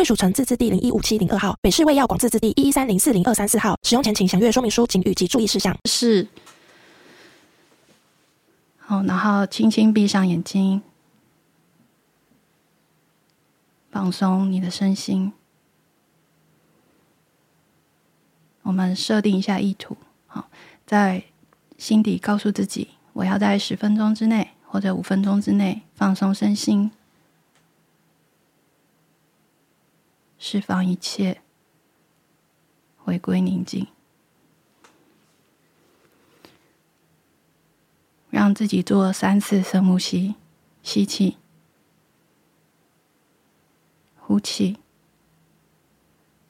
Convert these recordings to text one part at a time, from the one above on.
贵属城自治地零一五七零二号，北市卫药广自治地一一三零四零二三四号。使用前请详阅说明书、警语及注意事项。是。好，然后轻轻闭上眼睛，放松你的身心。我们设定一下意图，好，在心底告诉自己，我要在十分钟之内或者五分钟之内放松身心。释放一切，回归宁静，让自己做三次深呼吸：吸气，呼气，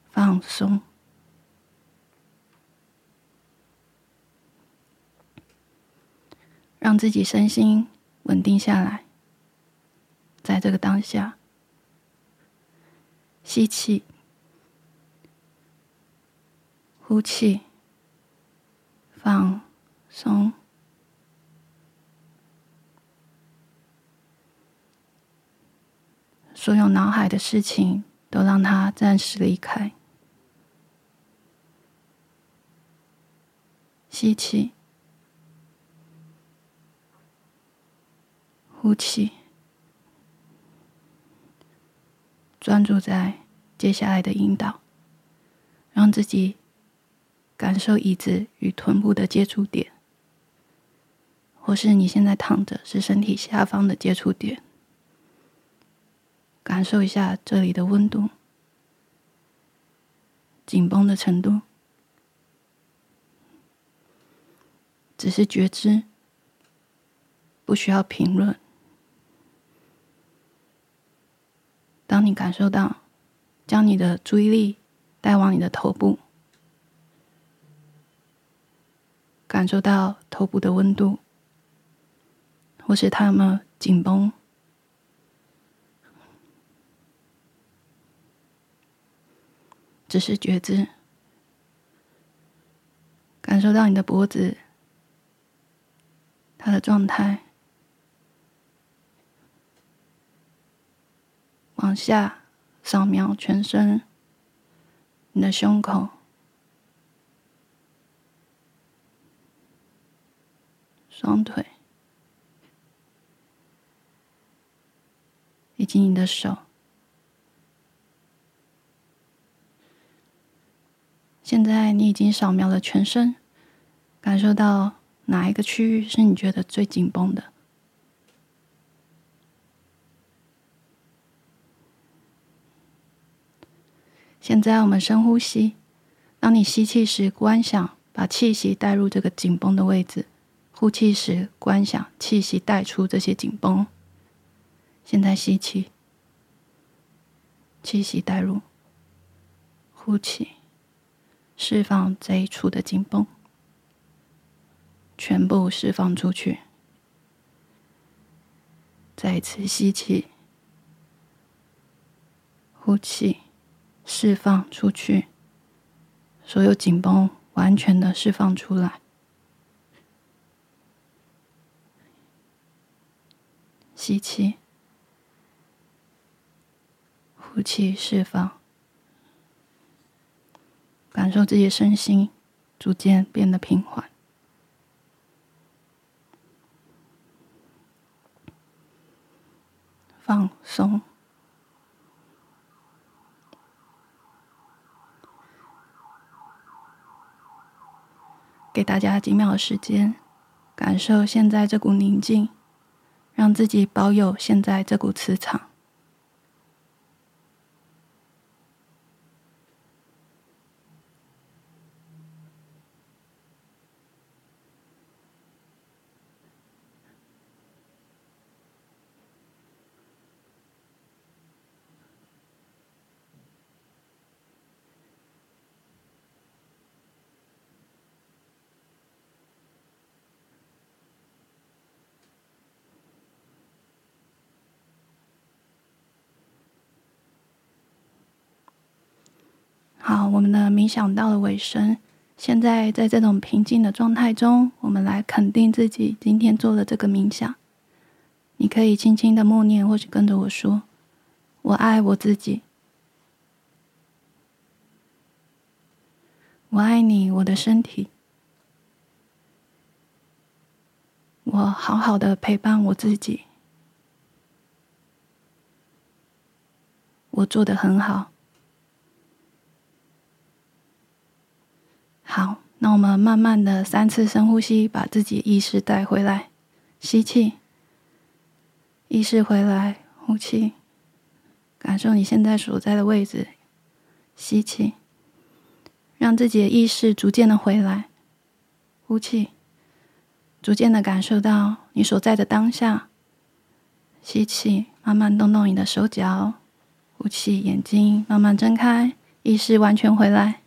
放松，让自己身心稳定下来，在这个当下。吸气，呼气，放松，所有脑海的事情都让它暂时离开。吸气，呼气，专注在。接下来的引导，让自己感受椅子与臀部的接触点，或是你现在躺着是身体下方的接触点，感受一下这里的温度、紧绷的程度，只是觉知，不需要评论。当你感受到。将你的注意力带往你的头部，感受到头部的温度，或是它有没有紧绷，只是觉知，感受到你的脖子，它的状态，往下。扫描全身，你的胸口、双腿，以及你的手。现在你已经扫描了全身，感受到哪一个区域是你觉得最紧绷的？现在我们深呼吸。当你吸气时，观想把气息带入这个紧绷的位置；呼气时，观想气息带出这些紧绷。现在吸气，气息带入，呼气，释放这一处的紧绷，全部释放出去。再一次吸气，呼气。释放出去，所有紧绷完全的释放出来。吸气，呼气，释放，感受自己身心逐渐变得平缓，放松。给大家几秒的时间，感受现在这股宁静，让自己保有现在这股磁场。好我们的冥想到了尾声，现在在这种平静的状态中，我们来肯定自己今天做了这个冥想。你可以轻轻的默念，或者跟着我说：“我爱我自己，我爱你，我的身体，我好好的陪伴我自己，我做得很好。”好，那我我们慢慢的三次深呼吸，把自己意识带回来，吸气。意识回来，呼气，感受你现在所在的位置。吸气，让自己的意识逐渐的回来。呼气，逐渐的感受到你所在的当下。吸气，慢慢动动你的手脚。呼气，眼睛慢慢睁开，意识完全回来。